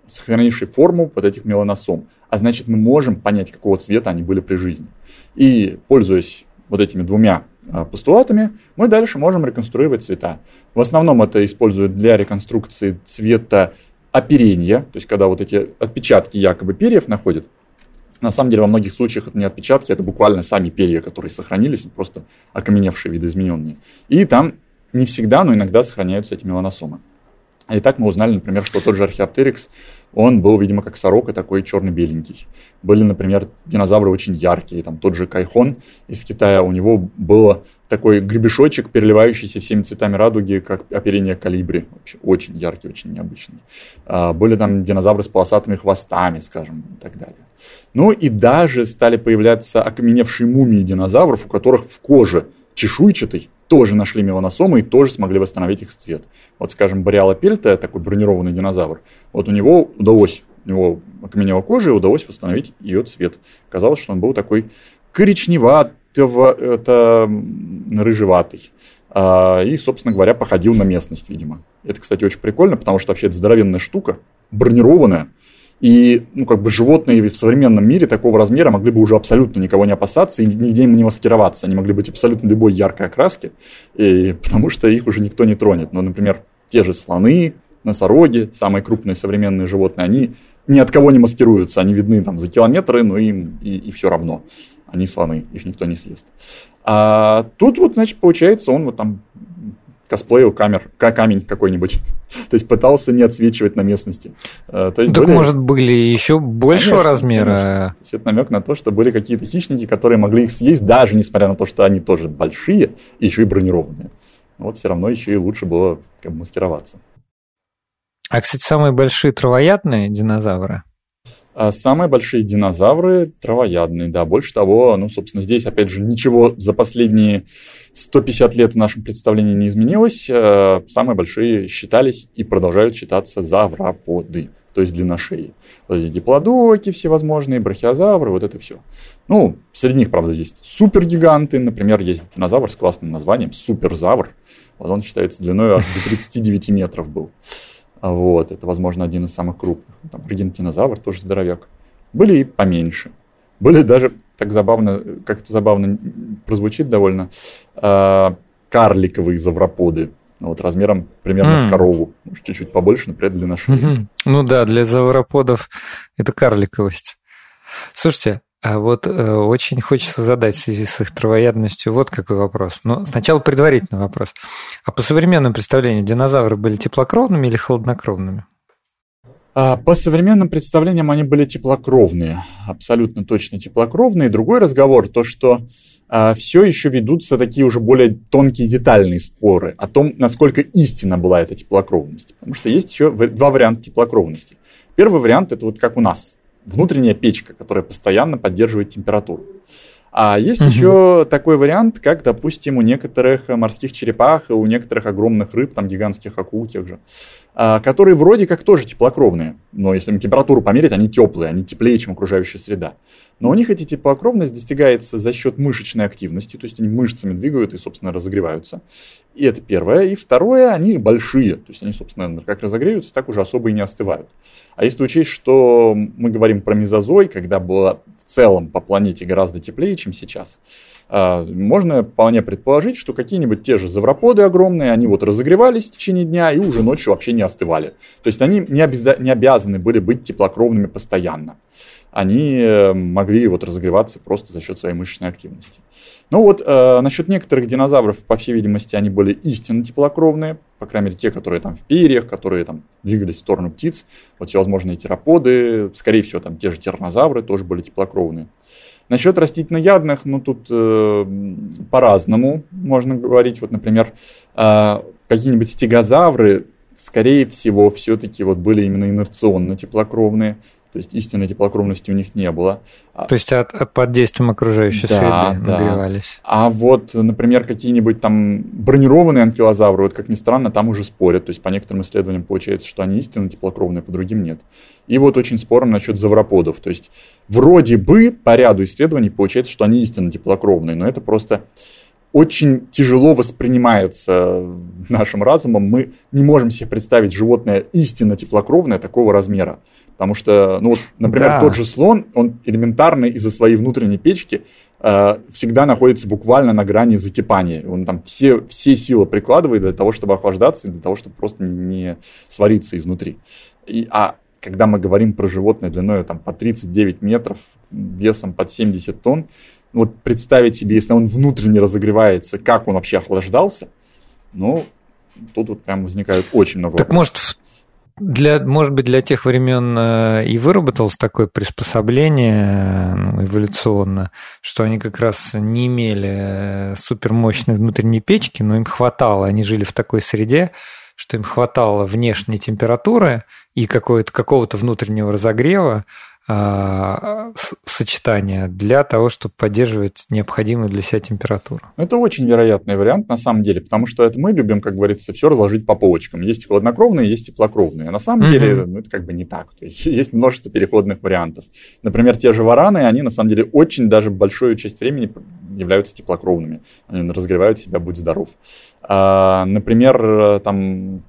сохранивший форму вот этих меланосом. А значит, мы можем понять, какого цвета они были при жизни. И, пользуясь вот этими двумя а, постулатами, мы дальше можем реконструировать цвета. В основном это используют для реконструкции цвета оперения, то есть когда вот эти отпечатки якобы перьев находят, на самом деле во многих случаях это не отпечатки, это буквально сами перья, которые сохранились, просто окаменевшие, видоизмененные. И там не всегда, но иногда сохраняются эти меланосомы. И так мы узнали, например, что тот же археоптерикс, он был, видимо, как сорока, такой черно-беленький. Были, например, динозавры очень яркие, там тот же Кайхон из Китая, у него был такой гребешочек, переливающийся всеми цветами радуги, как оперение калибри. Вообще очень яркий, очень необычный. А, были там динозавры с полосатыми хвостами, скажем, и так далее. Ну и даже стали появляться окаменевшие мумии динозавров, у которых в коже чешуйчатой тоже нашли меланосомы и тоже смогли восстановить их цвет. Вот, скажем, Бориала пельта, такой бронированный динозавр, вот у него удалось, у него окаменела кожа, и удалось восстановить ее цвет. Казалось, что он был такой коричневатого, это рыжеватый. А, и, собственно говоря, походил на местность, видимо. Это, кстати, очень прикольно, потому что вообще это здоровенная штука, бронированная, и, ну, как бы животные в современном мире такого размера могли бы уже абсолютно никого не опасаться и нигде им не маскироваться. Они могли быть абсолютно любой яркой окраски, и, потому что их уже никто не тронет. Но, например, те же слоны, носороги, самые крупные современные животные, они ни от кого не маскируются, они видны там за километры, но им и, и все равно. Они слоны, их никто не съест. А тут вот, значит, получается, он вот там косплеил камер, камень какой-нибудь. То есть пытался не отсвечивать на местности. Э, то есть так, были... может, были еще большего конечно, размера? Конечно. То есть это намек на то, что были какие-то хищники, которые могли их съесть, даже несмотря на то, что они тоже большие и еще и бронированные. Вот все равно еще и лучше было как бы, маскироваться. А, кстати, самые большие травоядные динозавры? А самые большие динозавры травоядные, да. Больше того, ну, собственно, здесь, опять же, ничего за последние 150 лет в нашем представлении не изменилось. Э, самые большие считались и продолжают считаться завроподы, то есть длинношеи. Вот эти диплодоки всевозможные, брахиозавры, вот это все. Ну, среди них, правда, есть супергиганты. Например, есть динозавр с классным названием суперзавр. Вот он считается длиной аж до 39 метров был. Вот, это, возможно, один из самых крупных. Там аргентинозавр тоже здоровяк. Были и поменьше. Были даже, так забавно, как-то забавно прозвучит довольно, э, карликовые завроподы. Ну, вот размером примерно mm. с корову. Может, чуть-чуть побольше, но при этом длина шеи. Mm-hmm. Ну да, для завроподов это карликовость. Слушайте, а вот э, очень хочется задать в связи с их травоядностью вот какой вопрос. Но сначала предварительный вопрос. А по современному представлению динозавры были теплокровными или холоднокровными? А, по современным представлениям они были теплокровные, абсолютно точно теплокровные. Другой разговор, то что а, все еще ведутся такие уже более тонкие детальные споры о том, насколько истинна была эта теплокровность. Потому что есть еще два варианта теплокровности. Первый вариант это вот как у нас, внутренняя печка, которая постоянно поддерживает температуру. А есть угу. еще такой вариант, как, допустим, у некоторых морских черепах у некоторых огромных рыб, там гигантских акул тех же, а, которые вроде как тоже теплокровные. Но если им температуру померить, они теплые, они теплее, чем окружающая среда. Но у них эти теплокровность достигается за счет мышечной активности, то есть они мышцами двигают и, собственно, разогреваются. И это первое. И второе, они большие. То есть они, собственно, как разогреются, так уже особо и не остывают. А если учесть, что мы говорим про мезозой, когда было в целом по планете гораздо теплее, чем сейчас, а, можно вполне предположить, что какие-нибудь те же завроподы огромные, они вот разогревались в течение дня и уже ночью вообще не остывали. То есть они не, обяза- не обязаны были быть теплокровными постоянно они э, могли вот разогреваться просто за счет своей мышечной активности. Ну вот, э, насчет некоторых динозавров, по всей видимости, они были истинно теплокровные, по крайней мере, те, которые там в перьях, которые там двигались в сторону птиц, вот всевозможные тераподы, скорее всего, там те же тернозавры тоже были теплокровные. Насчет растительноядных, ну тут э, по-разному можно говорить. Вот, например, э, какие-нибудь стегозавры, скорее всего, все-таки вот были именно инерционно теплокровные. То есть истинной теплокровности у них не было. А То есть от, под действием окружающей да, среды да. нагревались. А вот, например, какие-нибудь там бронированные анкилозавры, вот как ни странно, там уже спорят. То есть по некоторым исследованиям получается, что они истинно теплокровные, по другим нет. И вот очень спорно насчет завроподов. То есть вроде бы по ряду исследований получается, что они истинно теплокровные, но это просто очень тяжело воспринимается нашим разумом. Мы не можем себе представить животное истинно теплокровное такого размера. Потому что, ну вот, например, да. тот же слон, он элементарно из-за своей внутренней печки э, всегда находится буквально на грани закипания. Он там все, все силы прикладывает для того, чтобы охлаждаться, и для того, чтобы просто не свариться изнутри. И, а когда мы говорим про животное длиной там, по 39 метров, весом под 70 тонн, вот представить себе, если он внутренне разогревается, как он вообще охлаждался, ну, тут вот прям возникает очень много Так вопросов. может, для, может быть, для тех времен э, и выработалось такое приспособление ну, эволюционно, что они как раз не имели э, супермощной внутренней печки, но им хватало, они жили в такой среде, что им хватало внешней температуры и какого-то внутреннего разогрева, сочетания для того, чтобы поддерживать необходимую для себя температуру. Это очень вероятный вариант на самом деле, потому что это мы любим, как говорится, все разложить по полочкам. Есть холоднокровные, есть теплокровные. А на самом mm-hmm. деле ну, это как бы не так. То есть есть множество переходных вариантов. Например, те же вараны, они на самом деле очень даже большую часть времени являются теплокровными. Они разогревают себя, будь здоров. А, например, там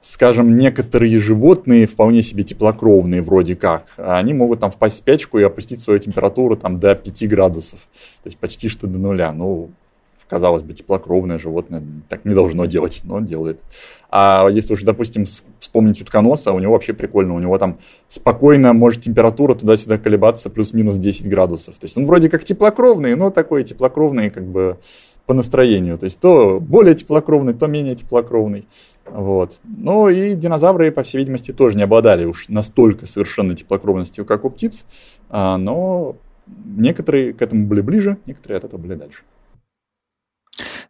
скажем, некоторые животные вполне себе теплокровные вроде как, они могут там впасть в спячку и опустить свою температуру там до 5 градусов, то есть почти что до нуля. Ну, казалось бы, теплокровное животное так не должно делать, но он делает. А если уже, допустим, вспомнить утконоса, у него вообще прикольно, у него там спокойно может температура туда-сюда колебаться плюс-минус 10 градусов. То есть он вроде как теплокровный, но такой теплокровный как бы по настроению. То есть то более теплокровный, то менее теплокровный. Вот. Ну и динозавры, по всей видимости, тоже не обладали уж настолько совершенной теплокровностью, как у птиц, а, но некоторые к этому были ближе, некоторые от этого были дальше.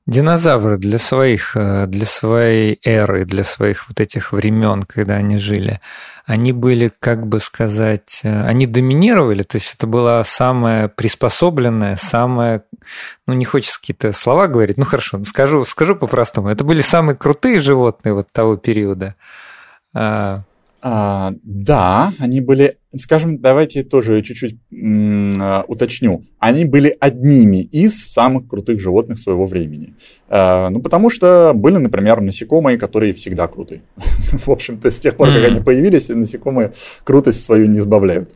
Динозавры для своих, э, для своей эры, для своих вот этих времен, когда они жили, они были, как бы сказать, э, они доминировали, то есть это была самая приспособленная, самая, ну не хочется какие-то слова говорить, ну хорошо, скажу, скажу по-простому, это были самые крутые животные вот того периода. А, а, да, они были, скажем, давайте тоже чуть-чуть м- уточню. Они были одними из самых крутых животных своего времени. А, ну, потому что были, например, насекомые, которые всегда круты. В общем-то, с тех пор, как они появились, насекомые крутость свою не избавляют.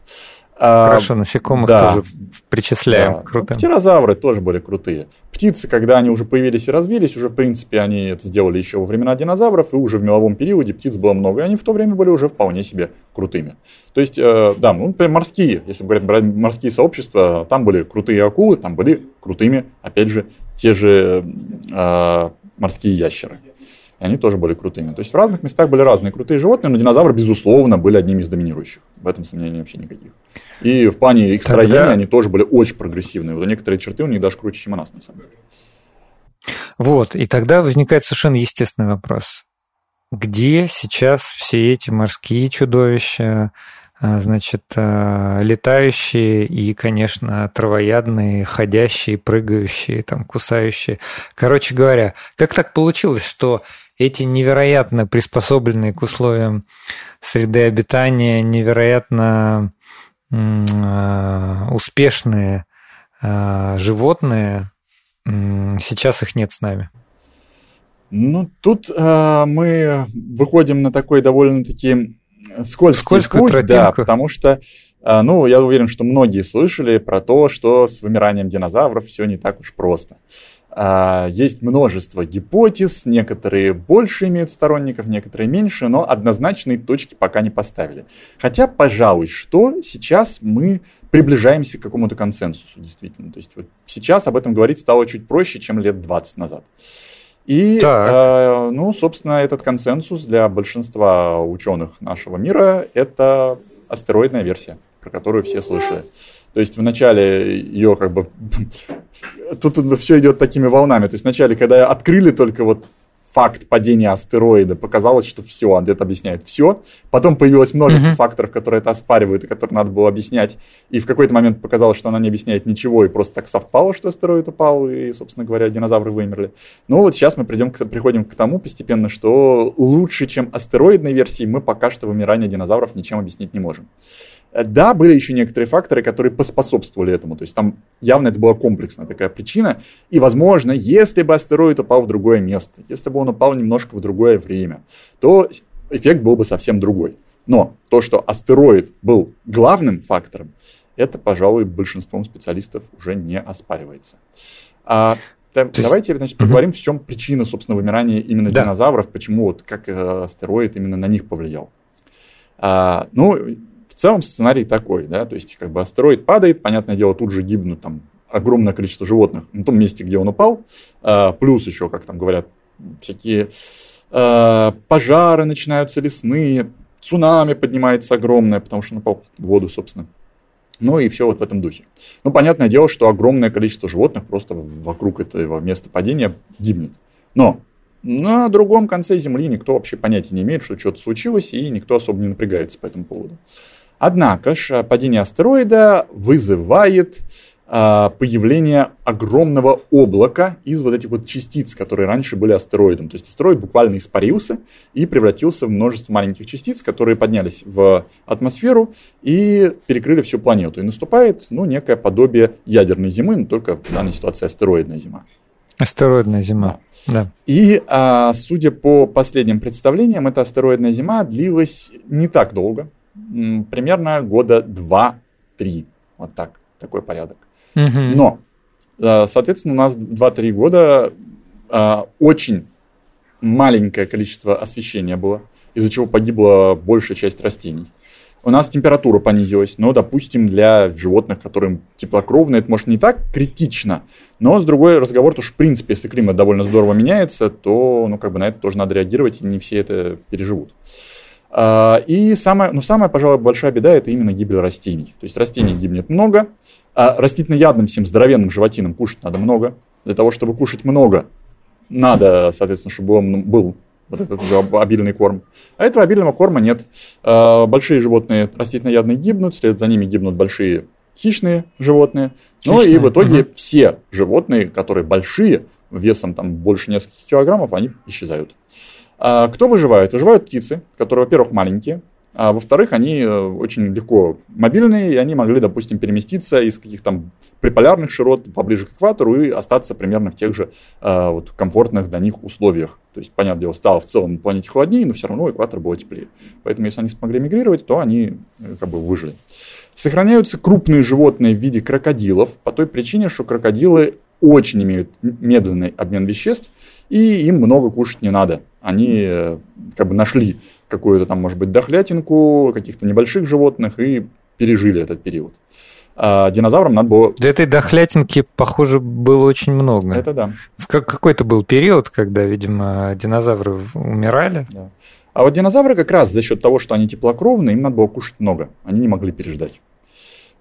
А, Хорошо, насекомых да, тоже причисляем да. крутым. Птерозавры тоже были крутые. Птицы, когда они уже появились и развились, уже, в принципе, они это сделали еще во времена динозавров, и уже в меловом периоде птиц было много, и они в то время были уже вполне себе крутыми. То есть, э, да, ну, например, морские, если говорить брать морские сообщества, там были крутые акулы, там были крутыми, опять же, те же э, морские ящеры и они тоже были крутыми. То есть в разных местах были разные крутые животные, но динозавры, безусловно, были одними из доминирующих. В этом сомнений вообще никаких. И в плане их строения Тогда... они тоже были очень прогрессивные. Вот некоторые черты у них даже круче, чем у нас, на самом деле. Вот, и тогда возникает совершенно естественный вопрос. Где сейчас все эти морские чудовища, а, значит, а, летающие и, конечно, травоядные, ходящие, прыгающие, там, кусающие. Короче говоря, как так получилось, что эти невероятно приспособленные к условиям среды обитания, невероятно а, успешные животные, сейчас их нет с нами? Ну, тут э, мы выходим на такой довольно-таки скользкий Скользкую путь, тропинку. да, потому что, а, ну, я уверен, что многие слышали про то, что с вымиранием динозавров все не так уж просто. А, есть множество гипотез, некоторые больше имеют сторонников, некоторые меньше, но однозначные точки пока не поставили. Хотя, пожалуй, что сейчас мы приближаемся к какому-то консенсусу, действительно. То есть вот сейчас об этом говорить стало чуть проще, чем лет 20 назад. И, э, ну, собственно, этот консенсус для большинства ученых нашего мира – это астероидная версия, про которую все слышали. То есть вначале ее как бы... Тут все идет такими волнами. То есть вначале, когда открыли только вот факт падения астероида, показалось, что все, это объясняет все. Потом появилось множество mm-hmm. факторов, которые это оспаривают и которые надо было объяснять. И в какой-то момент показалось, что она не объясняет ничего, и просто так совпало, что астероид упал, и, собственно говоря, динозавры вымерли. Ну вот сейчас мы придем к, приходим к тому постепенно, что лучше, чем астероидной версии, мы пока что вымирание динозавров ничем объяснить не можем. Да, были еще некоторые факторы, которые поспособствовали этому. То есть там явно это была комплексная такая причина. И, возможно, если бы астероид упал в другое место, если бы он упал немножко в другое время, то эффект был бы совсем другой. Но то, что астероид был главным фактором, это, пожалуй, большинством специалистов уже не оспаривается. А, есть... Давайте значит, поговорим, угу. в чем причина, собственно, вымирания именно да. динозавров, почему вот как э, астероид именно на них повлиял. А, ну, целом сценарий такой, да, то есть как бы астероид падает, понятное дело, тут же гибнут там огромное количество животных на том месте, где он упал, а, плюс еще, как там говорят, всякие а, пожары начинаются лесные, цунами поднимается огромное, потому что он упал в воду, собственно. Ну и все вот в этом духе. Ну, понятное дело, что огромное количество животных просто вокруг этого места падения гибнет. Но на другом конце Земли никто вообще понятия не имеет, что что-то случилось, и никто особо не напрягается по этому поводу. Однако же падение астероида вызывает а, появление огромного облака из вот этих вот частиц, которые раньше были астероидом. То есть астероид буквально испарился и превратился в множество маленьких частиц, которые поднялись в атмосферу и перекрыли всю планету. И наступает ну, некое подобие ядерной зимы, но только в данной ситуации астероидная зима. Астероидная зима. Да. да. И, а, судя по последним представлениям, эта астероидная зима длилась не так долго примерно года 2-3. Вот так, такой порядок. Угу. Но Соответственно, у нас 2-3 года очень маленькое количество освещения было, из-за чего погибла большая часть растений. У нас температура понизилась, но, допустим, для животных, которым теплокровные, это может не так критично, но с другой разговор, то что, в принципе, если климат довольно здорово меняется, то, ну, как бы на это тоже надо реагировать, и не все это переживут. А, и самая, ну, самая, пожалуй, большая беда – это именно гибель растений. То есть растений гибнет много, а растительноядным всем здоровенным животинам кушать надо много. Для того, чтобы кушать много, надо, соответственно, чтобы он был вот этот обильный корм. А этого обильного корма нет. А, большие животные растительноядные гибнут, вслед за ними гибнут большие хищные животные. Ну и в итоге угу. все животные, которые большие, весом там больше нескольких килограммов, они исчезают. А кто выживает? Выживают птицы, которые, во-первых, маленькие, а во-вторых, они э, очень легко мобильные, и они могли, допустим, переместиться из каких-то приполярных широт поближе к экватору и остаться примерно в тех же э, вот, комфортных для них условиях. То есть, понятное дело, стало в целом на планете холоднее, но все равно экватор был теплее. Поэтому, если они смогли мигрировать, то они э, как бы выжили. Сохраняются крупные животные в виде крокодилов по той причине, что крокодилы очень имеют медленный обмен веществ, и им много кушать не надо. Они э, как бы нашли какую-то там, может быть, дохлятинку каких-то небольших животных и пережили этот период. А динозаврам надо было... Для этой дохлятинки, похоже, было очень много. Это да. В какой-то был период, когда, видимо, динозавры умирали. Да. А вот динозавры как раз за счет того, что они теплокровные, им надо было кушать много. Они не могли переждать.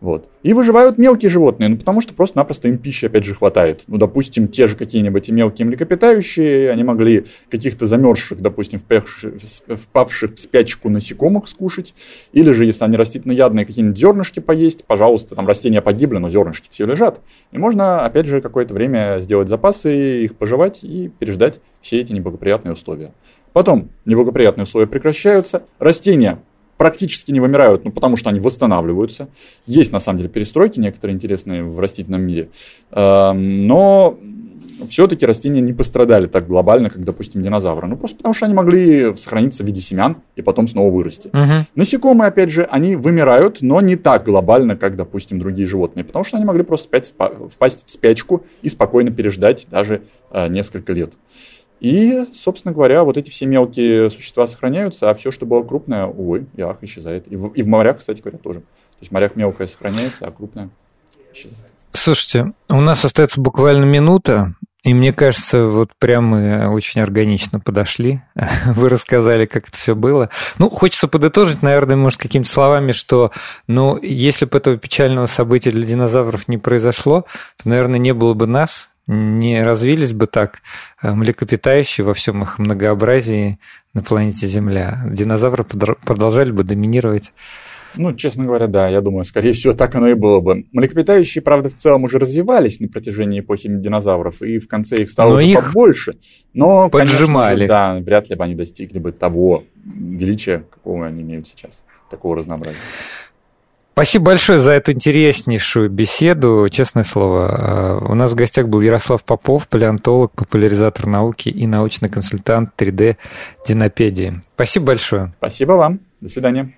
Вот. И выживают мелкие животные, ну, потому что просто-напросто им пищи, опять же, хватает. Ну, допустим, те же какие-нибудь мелкие млекопитающие, они могли каких-то замерзших, допустим, впавших, в спячку насекомых скушать, или же, если они растительноядные, какие-нибудь зернышки поесть, пожалуйста, там растения погибли, но зернышки все лежат. И можно, опять же, какое-то время сделать запасы, их пожевать и переждать все эти неблагоприятные условия. Потом неблагоприятные условия прекращаются, растения практически не вымирают, ну, потому что они восстанавливаются. Есть, на самом деле, перестройки некоторые интересные в растительном мире. Эм, но все-таки растения не пострадали так глобально, как, допустим, динозавры. Ну, просто потому что они могли сохраниться в виде семян и потом снова вырасти. Угу. Насекомые, опять же, они вымирают, но не так глобально, как, допустим, другие животные, потому что они могли просто впасть в спячку и спокойно переждать даже э, несколько лет. И, собственно говоря, вот эти все мелкие существа сохраняются, а все, что было крупное, увы, ах, исчезает. И в, и в морях, кстати говоря, тоже. То есть в морях мелкое сохраняется, а крупное исчезает. Слушайте, у нас остается буквально минута, и мне кажется, вот прям мы очень органично подошли. Вы рассказали, как это все было. Ну, хочется подытожить, наверное, может, какими-то словами, что, ну, если бы этого печального события для динозавров не произошло, то, наверное, не было бы нас, не развились бы так э, млекопитающие во всем их многообразии на планете Земля. Динозавры продолжали бы доминировать. Ну, честно говоря, да, я думаю, скорее всего, так оно и было бы. Млекопитающие, правда, в целом уже развивались на протяжении эпохи динозавров, и в конце их стало но уже их побольше. Но, поджимали. Конечно да, вряд ли бы они достигли бы того величия, какого они имеют сейчас, такого разнообразия. Спасибо большое за эту интереснейшую беседу. Честное слово, э, у нас в гостях был Ярослав Попов, палеонтолог, популяризатор науки и научный консультант 3D Динопедии. Спасибо большое. Спасибо вам. До свидания.